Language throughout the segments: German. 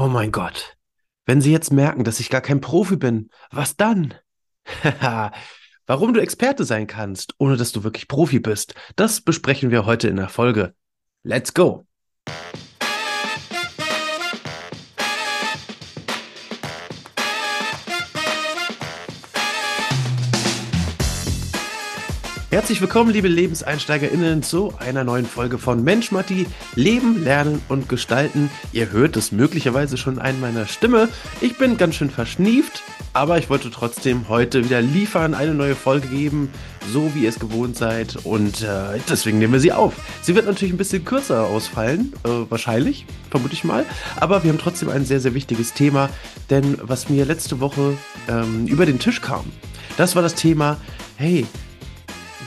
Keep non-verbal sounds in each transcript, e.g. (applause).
Oh mein Gott. Wenn Sie jetzt merken, dass ich gar kein Profi bin, was dann? Haha. (laughs) Warum du Experte sein kannst, ohne dass du wirklich Profi bist, das besprechen wir heute in der Folge. Let's go! Herzlich willkommen, liebe LebenseinsteigerInnen, zu einer neuen Folge von Mensch Matti, Leben, Lernen und Gestalten. Ihr hört es möglicherweise schon an meiner Stimme. Ich bin ganz schön verschnieft, aber ich wollte trotzdem heute wieder liefern, eine neue Folge geben, so wie ihr es gewohnt seid. Und äh, deswegen nehmen wir sie auf. Sie wird natürlich ein bisschen kürzer ausfallen, äh, wahrscheinlich, vermute ich mal. Aber wir haben trotzdem ein sehr, sehr wichtiges Thema, denn was mir letzte Woche ähm, über den Tisch kam, das war das Thema, hey,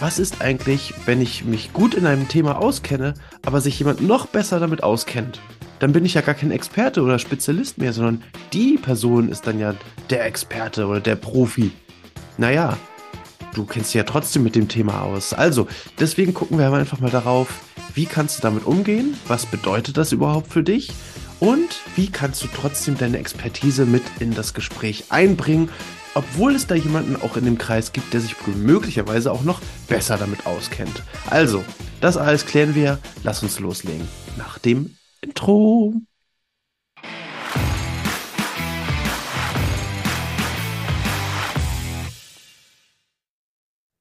was ist eigentlich, wenn ich mich gut in einem Thema auskenne, aber sich jemand noch besser damit auskennt? Dann bin ich ja gar kein Experte oder Spezialist mehr, sondern die Person ist dann ja der Experte oder der Profi. Naja, du kennst dich ja trotzdem mit dem Thema aus. Also, deswegen gucken wir einfach mal darauf, wie kannst du damit umgehen? Was bedeutet das überhaupt für dich? Und wie kannst du trotzdem deine Expertise mit in das Gespräch einbringen, obwohl es da jemanden auch in dem Kreis gibt, der sich möglicherweise auch noch besser damit auskennt. Also, das alles klären wir. Lass uns loslegen. Nach dem Intro.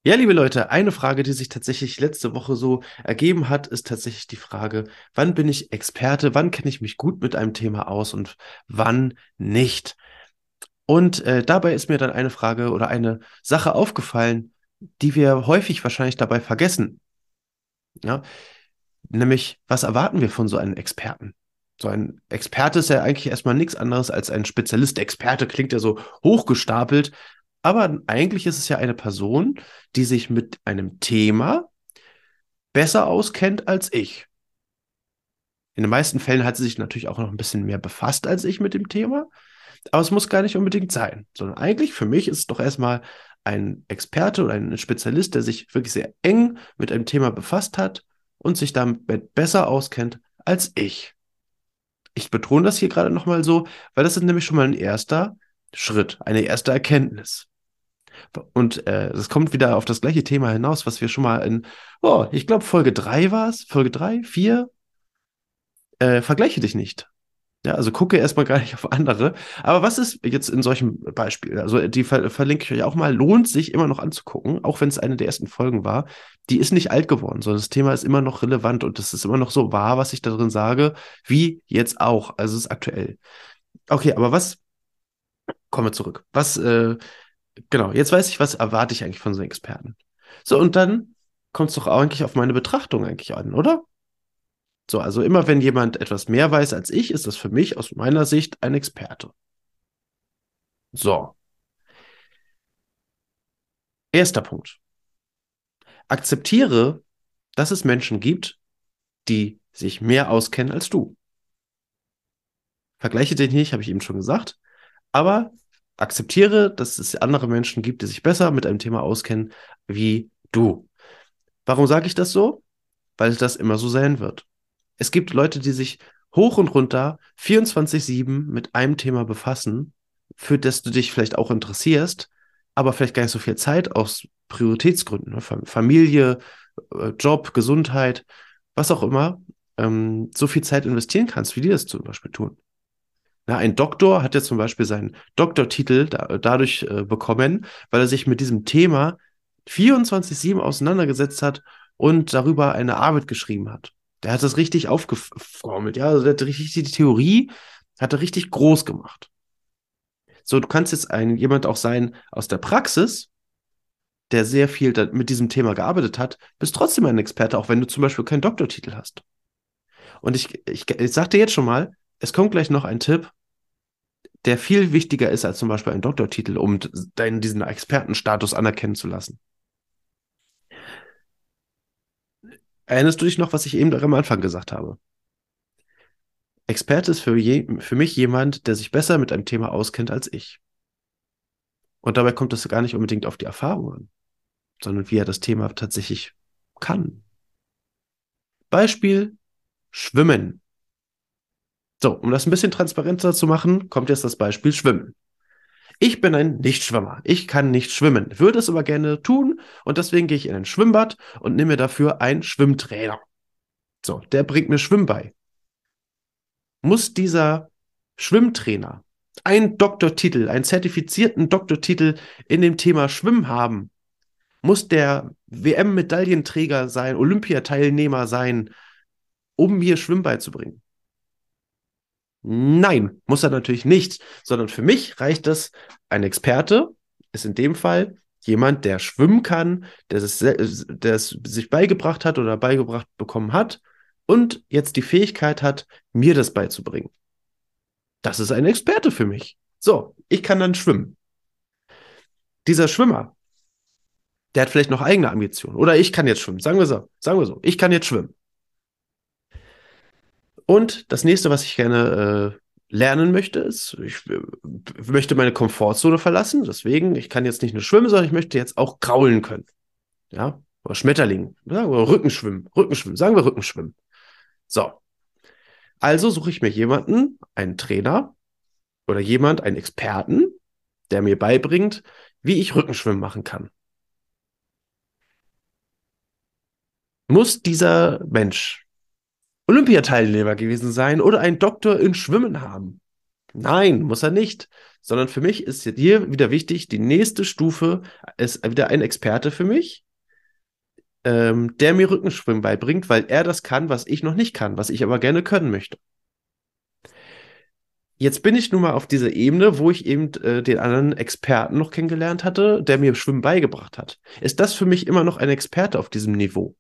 Ja, liebe Leute, eine Frage, die sich tatsächlich letzte Woche so ergeben hat, ist tatsächlich die Frage, wann bin ich Experte, wann kenne ich mich gut mit einem Thema aus und wann nicht. Und äh, dabei ist mir dann eine Frage oder eine Sache aufgefallen, die wir häufig wahrscheinlich dabei vergessen. Ja, nämlich, was erwarten wir von so einem Experten? So ein Experte ist ja eigentlich erstmal nichts anderes als ein Spezialist. Experte klingt ja so hochgestapelt, aber eigentlich ist es ja eine Person, die sich mit einem Thema besser auskennt als ich. In den meisten Fällen hat sie sich natürlich auch noch ein bisschen mehr befasst als ich mit dem Thema. Aber es muss gar nicht unbedingt sein, sondern eigentlich für mich ist es doch erstmal ein Experte oder ein Spezialist, der sich wirklich sehr eng mit einem Thema befasst hat und sich damit besser auskennt als ich. Ich betone das hier gerade nochmal so, weil das ist nämlich schon mal ein erster Schritt, eine erste Erkenntnis. Und äh, das kommt wieder auf das gleiche Thema hinaus, was wir schon mal in, oh, ich glaube Folge 3 war es, Folge 3, 4, äh, vergleiche dich nicht. Ja, also gucke erstmal gar nicht auf andere. Aber was ist jetzt in solchen Beispielen? Also die ver verlinke ich euch auch mal. Lohnt sich immer noch anzugucken, auch wenn es eine der ersten Folgen war. Die ist nicht alt geworden, sondern das Thema ist immer noch relevant und es ist immer noch so wahr, was ich da drin sage, wie jetzt auch. Also es ist aktuell. Okay, aber was? Kommen wir zurück. Was, äh, genau, jetzt weiß ich, was erwarte ich eigentlich von so Experten. So, und dann kommt es doch eigentlich auf meine Betrachtung eigentlich an, oder? So, also immer wenn jemand etwas mehr weiß als ich, ist das für mich aus meiner Sicht ein Experte. So. Erster Punkt. Akzeptiere, dass es Menschen gibt, die sich mehr auskennen als du. Vergleiche dich nicht, habe ich eben schon gesagt, aber akzeptiere, dass es andere Menschen gibt, die sich besser mit einem Thema auskennen wie du. Warum sage ich das so? Weil das immer so sein wird. Es gibt Leute, die sich hoch und runter 24-7 mit einem Thema befassen, für das du dich vielleicht auch interessierst, aber vielleicht gar nicht so viel Zeit aus Prioritätsgründen, ne? Familie, äh, Job, Gesundheit, was auch immer, ähm, so viel Zeit investieren kannst, wie die das zum Beispiel tun. Na, ein Doktor hat ja zum Beispiel seinen Doktortitel da, dadurch äh, bekommen, weil er sich mit diesem Thema 24-7 auseinandergesetzt hat und darüber eine Arbeit geschrieben hat. Der hat das richtig aufgeformelt, ja. Also der hat richtig die Theorie, hat er richtig groß gemacht. So, du kannst jetzt ein jemand auch sein aus der Praxis, der sehr viel mit diesem Thema gearbeitet hat, bist trotzdem ein Experte, auch wenn du zum Beispiel keinen Doktortitel hast. Und ich, ich, ich sag dir jetzt schon mal, es kommt gleich noch ein Tipp, der viel wichtiger ist als zum Beispiel ein Doktortitel, um deinen, diesen Expertenstatus anerkennen zu lassen. Erinnerst du dich noch, was ich eben am Anfang gesagt habe? Experte ist für, je, für mich jemand, der sich besser mit einem Thema auskennt als ich. Und dabei kommt es gar nicht unbedingt auf die Erfahrung an, sondern wie er das Thema tatsächlich kann. Beispiel Schwimmen. So, um das ein bisschen transparenter zu machen, kommt jetzt das Beispiel Schwimmen. Ich bin ein Nichtschwimmer. Ich kann nicht schwimmen, würde es aber gerne tun und deswegen gehe ich in ein Schwimmbad und nehme dafür einen Schwimmtrainer. So, der bringt mir Schwimmen bei. Muss dieser Schwimmtrainer einen Doktortitel, einen zertifizierten Doktortitel in dem Thema Schwimmen haben? Muss der WM-Medaillenträger sein, Olympiateilnehmer sein, um mir Schwimmen beizubringen? Nein, muss er natürlich nicht, sondern für mich reicht es, ein Experte ist in dem Fall jemand, der schwimmen kann, der es, der es sich beigebracht hat oder beigebracht bekommen hat und jetzt die Fähigkeit hat, mir das beizubringen. Das ist ein Experte für mich. So, ich kann dann schwimmen. Dieser Schwimmer, der hat vielleicht noch eigene Ambitionen. Oder ich kann jetzt schwimmen. Sagen wir so. Sagen wir so. Ich kann jetzt schwimmen. Und das nächste, was ich gerne äh, lernen möchte, ist, ich äh, möchte meine Komfortzone verlassen. Deswegen, ich kann jetzt nicht nur schwimmen, sondern ich möchte jetzt auch kraulen können. Ja, oder Schmetterling, ja, oder Rückenschwimmen, Rückenschwimmen, sagen wir Rückenschwimmen. So. Also suche ich mir jemanden, einen Trainer oder jemand, einen Experten, der mir beibringt, wie ich Rückenschwimmen machen kann. Muss dieser Mensch Olympiateilnehmer gewesen sein oder einen Doktor in Schwimmen haben. Nein, muss er nicht. Sondern für mich ist hier wieder wichtig, die nächste Stufe ist wieder ein Experte für mich, ähm, der mir Rückenschwimmen beibringt, weil er das kann, was ich noch nicht kann, was ich aber gerne können möchte. Jetzt bin ich nun mal auf dieser Ebene, wo ich eben äh, den anderen Experten noch kennengelernt hatte, der mir Schwimmen beigebracht hat. Ist das für mich immer noch ein Experte auf diesem Niveau?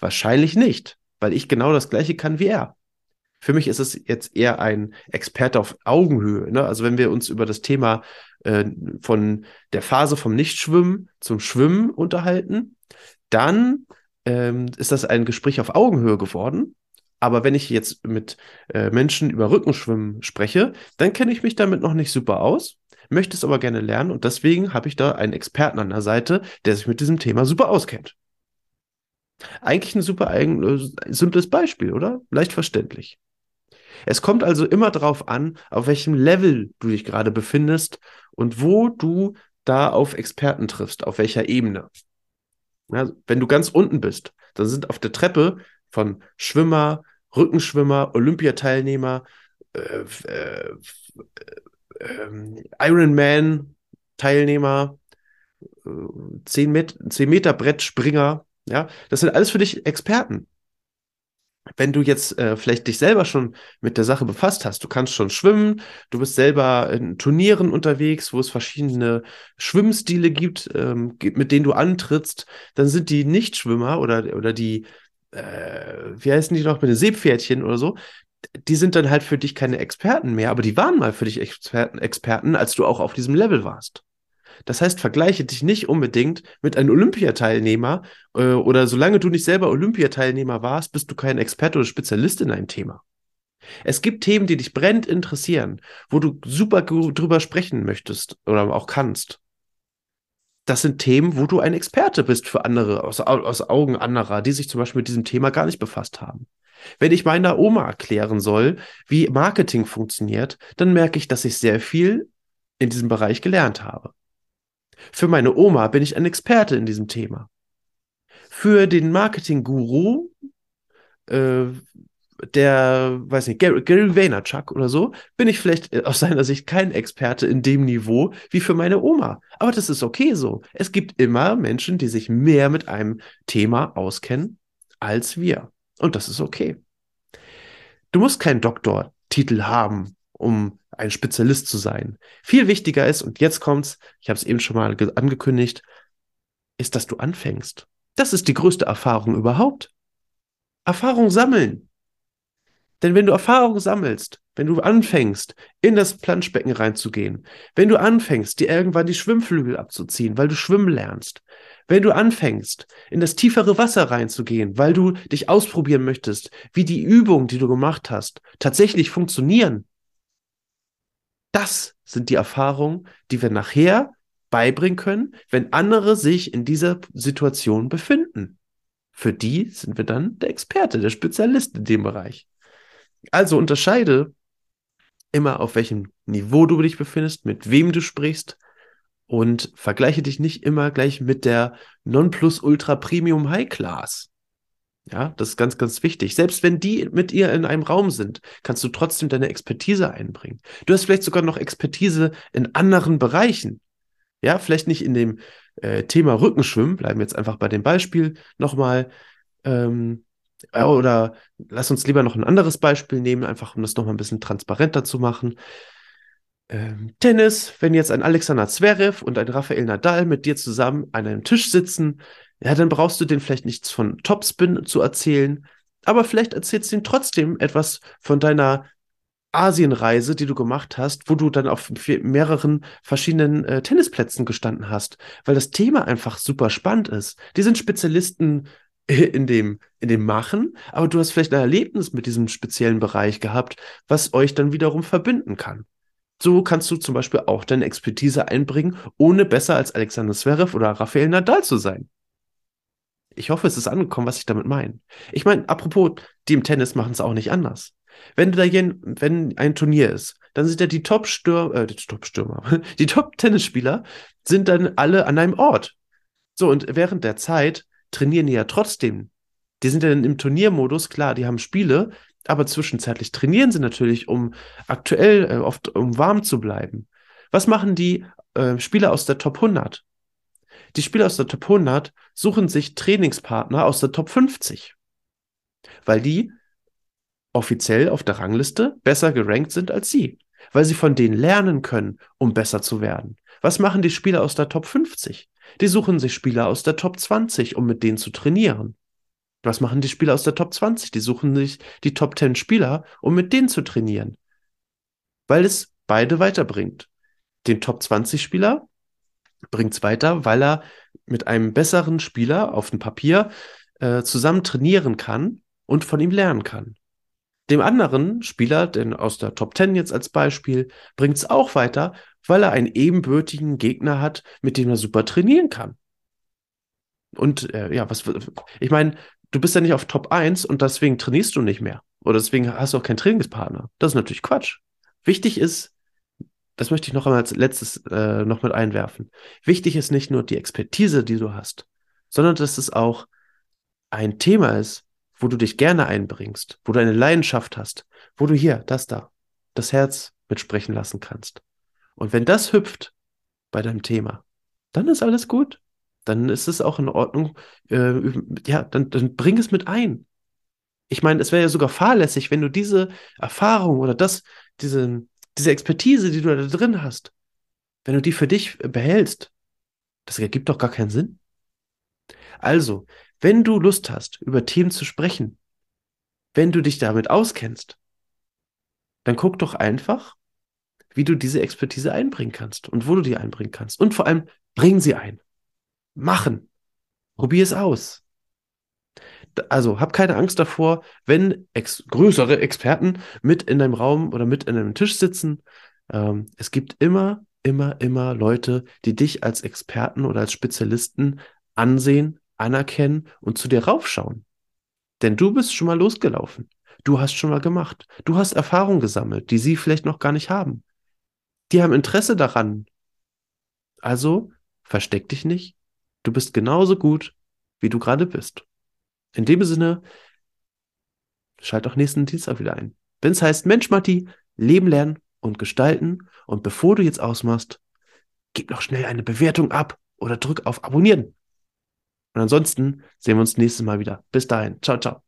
Wahrscheinlich nicht weil ich genau das Gleiche kann wie er. Für mich ist es jetzt eher ein Experte auf Augenhöhe. Ne? Also wenn wir uns über das Thema äh, von der Phase vom Nichtschwimmen zum Schwimmen unterhalten, dann ähm, ist das ein Gespräch auf Augenhöhe geworden. Aber wenn ich jetzt mit äh, Menschen über Rückenschwimmen spreche, dann kenne ich mich damit noch nicht super aus, möchte es aber gerne lernen und deswegen habe ich da einen Experten an der Seite, der sich mit diesem Thema super auskennt. Eigentlich ein super eigen, äh, simples Beispiel, oder? Leicht verständlich. Es kommt also immer darauf an, auf welchem Level du dich gerade befindest und wo du da auf Experten triffst, auf welcher Ebene. Ja, wenn du ganz unten bist, dann sind auf der Treppe von Schwimmer, Rückenschwimmer, Olympiateilnehmer, äh, äh, äh, Ironman-Teilnehmer, äh, 10, Met 10 Meter Brettspringer, ja, das sind alles für dich Experten. Wenn du jetzt äh, vielleicht dich selber schon mit der Sache befasst hast, du kannst schon schwimmen, du bist selber in Turnieren unterwegs, wo es verschiedene Schwimmstile gibt, ähm, mit denen du antrittst, dann sind die Nichtschwimmer oder, oder die, äh, wie heißen die noch, mit den Seepferdchen oder so, die sind dann halt für dich keine Experten mehr, aber die waren mal für dich Experten, Experten, als du auch auf diesem Level warst. Das heißt, vergleiche dich nicht unbedingt mit einem Olympiateilnehmer äh, oder solange du nicht selber Olympiateilnehmer warst, bist du kein Experte oder Spezialist in einem Thema. Es gibt Themen, die dich brennend interessieren, wo du super drüber sprechen möchtest oder auch kannst. Das sind Themen, wo du ein Experte bist für andere, aus, aus Augen anderer, die sich zum Beispiel mit diesem Thema gar nicht befasst haben. Wenn ich meiner Oma erklären soll, wie Marketing funktioniert, dann merke ich, dass ich sehr viel in diesem Bereich gelernt habe. Für meine Oma bin ich ein Experte in diesem Thema. Für den Marketing-Guru, äh, der, weiß nicht, Gary, Gary Vaynerchuk oder so, bin ich vielleicht äh, aus seiner Sicht kein Experte in dem Niveau wie für meine Oma. Aber das ist okay so. Es gibt immer Menschen, die sich mehr mit einem Thema auskennen als wir. Und das ist okay. Du musst keinen Doktortitel haben, um ein Spezialist zu sein. Viel wichtiger ist, und jetzt kommt's, ich habe es eben schon mal angekündigt, ist, dass du anfängst. Das ist die größte Erfahrung überhaupt. Erfahrung sammeln. Denn wenn du Erfahrung sammelst, wenn du anfängst, in das Planschbecken reinzugehen, wenn du anfängst, dir irgendwann die Schwimmflügel abzuziehen, weil du schwimmen lernst, wenn du anfängst, in das tiefere Wasser reinzugehen, weil du dich ausprobieren möchtest, wie die Übungen, die du gemacht hast, tatsächlich funktionieren, das sind die Erfahrungen, die wir nachher beibringen können, wenn andere sich in dieser Situation befinden. Für die sind wir dann der Experte, der Spezialist in dem Bereich. Also unterscheide immer auf welchem Niveau du dich befindest, mit wem du sprichst und vergleiche dich nicht immer gleich mit der Nonplus-Ultra Premium High Class. Ja, das ist ganz, ganz wichtig. Selbst wenn die mit ihr in einem Raum sind, kannst du trotzdem deine Expertise einbringen. Du hast vielleicht sogar noch Expertise in anderen Bereichen. Ja, vielleicht nicht in dem äh, Thema Rückenschwimmen, bleiben wir jetzt einfach bei dem Beispiel nochmal. Ähm, oder lass uns lieber noch ein anderes Beispiel nehmen, einfach um das nochmal ein bisschen transparenter zu machen. Ähm, Tennis, wenn jetzt ein Alexander Zverev und ein Rafael Nadal mit dir zusammen an einem Tisch sitzen, ja, dann brauchst du denen vielleicht nichts von Topspin zu erzählen, aber vielleicht erzählst du ihnen trotzdem etwas von deiner Asienreise, die du gemacht hast, wo du dann auf mehreren verschiedenen äh, Tennisplätzen gestanden hast, weil das Thema einfach super spannend ist. Die sind Spezialisten (laughs) in dem, in dem Machen, aber du hast vielleicht ein Erlebnis mit diesem speziellen Bereich gehabt, was euch dann wiederum verbinden kann. So kannst du zum Beispiel auch deine Expertise einbringen, ohne besser als Alexander Zverev oder Rafael Nadal zu sein. Ich hoffe, es ist angekommen, was ich damit meine. Ich meine, apropos, die im Tennis machen es auch nicht anders. Wenn da hier, wenn ein Turnier ist, dann sind ja die Top-Stürmer, äh, die Top-Stürmer, (laughs) die Top-Tennisspieler sind dann alle an einem Ort. So, und während der Zeit trainieren die ja trotzdem. Die sind ja dann im Turniermodus, klar, die haben Spiele, aber zwischenzeitlich trainieren sie natürlich, um aktuell, äh, oft, um warm zu bleiben. Was machen die äh, Spieler aus der Top 100? Die Spieler aus der Top 100 suchen sich Trainingspartner aus der Top 50, weil die offiziell auf der Rangliste besser gerankt sind als sie, weil sie von denen lernen können, um besser zu werden. Was machen die Spieler aus der Top 50? Die suchen sich Spieler aus der Top 20, um mit denen zu trainieren. Was machen die Spieler aus der Top 20? Die suchen sich die Top 10 Spieler, um mit denen zu trainieren. Weil es beide weiterbringt. Den Top 20 Spieler bringt es weiter, weil er mit einem besseren Spieler auf dem Papier äh, zusammen trainieren kann und von ihm lernen kann. Dem anderen Spieler, denn aus der Top 10 jetzt als Beispiel, bringt es auch weiter, weil er einen ebenbürtigen Gegner hat, mit dem er super trainieren kann. Und äh, ja, was ich meine, du bist ja nicht auf Top 1 und deswegen trainierst du nicht mehr. Oder deswegen hast du auch keinen Trainingspartner. Das ist natürlich Quatsch. Wichtig ist, das möchte ich noch einmal als letztes äh, noch mit einwerfen. Wichtig ist nicht nur die Expertise, die du hast, sondern dass es auch ein Thema ist, wo du dich gerne einbringst, wo du eine Leidenschaft hast, wo du hier, das da, das Herz mitsprechen lassen kannst. Und wenn das hüpft bei deinem Thema, dann ist alles gut. Dann ist es auch in Ordnung. Äh, ja, dann, dann bring es mit ein. Ich meine, es wäre ja sogar fahrlässig, wenn du diese Erfahrung oder das, diese, diese Expertise, die du da drin hast, wenn du die für dich behältst, das ergibt doch gar keinen Sinn. Also, wenn du Lust hast, über Themen zu sprechen, wenn du dich damit auskennst, dann guck doch einfach, wie du diese Expertise einbringen kannst und wo du die einbringen kannst. Und vor allem, bring sie ein. Machen. Probier es aus. Also hab keine Angst davor, wenn ex größere Experten mit in einem Raum oder mit in einem Tisch sitzen. Ähm, es gibt immer, immer, immer Leute, die dich als Experten oder als Spezialisten ansehen, anerkennen und zu dir raufschauen. Denn du bist schon mal losgelaufen. Du hast schon mal gemacht. Du hast Erfahrung gesammelt, die sie vielleicht noch gar nicht haben. Die haben Interesse daran. Also versteck dich nicht. Du bist genauso gut, wie du gerade bist. In dem Sinne, schalt auch nächsten Dienstag wieder ein. Wenn es heißt, Mensch, Matti, leben lernen und gestalten. Und bevor du jetzt ausmachst, gib noch schnell eine Bewertung ab oder drück auf Abonnieren. Und ansonsten sehen wir uns nächstes Mal wieder. Bis dahin. Ciao, ciao.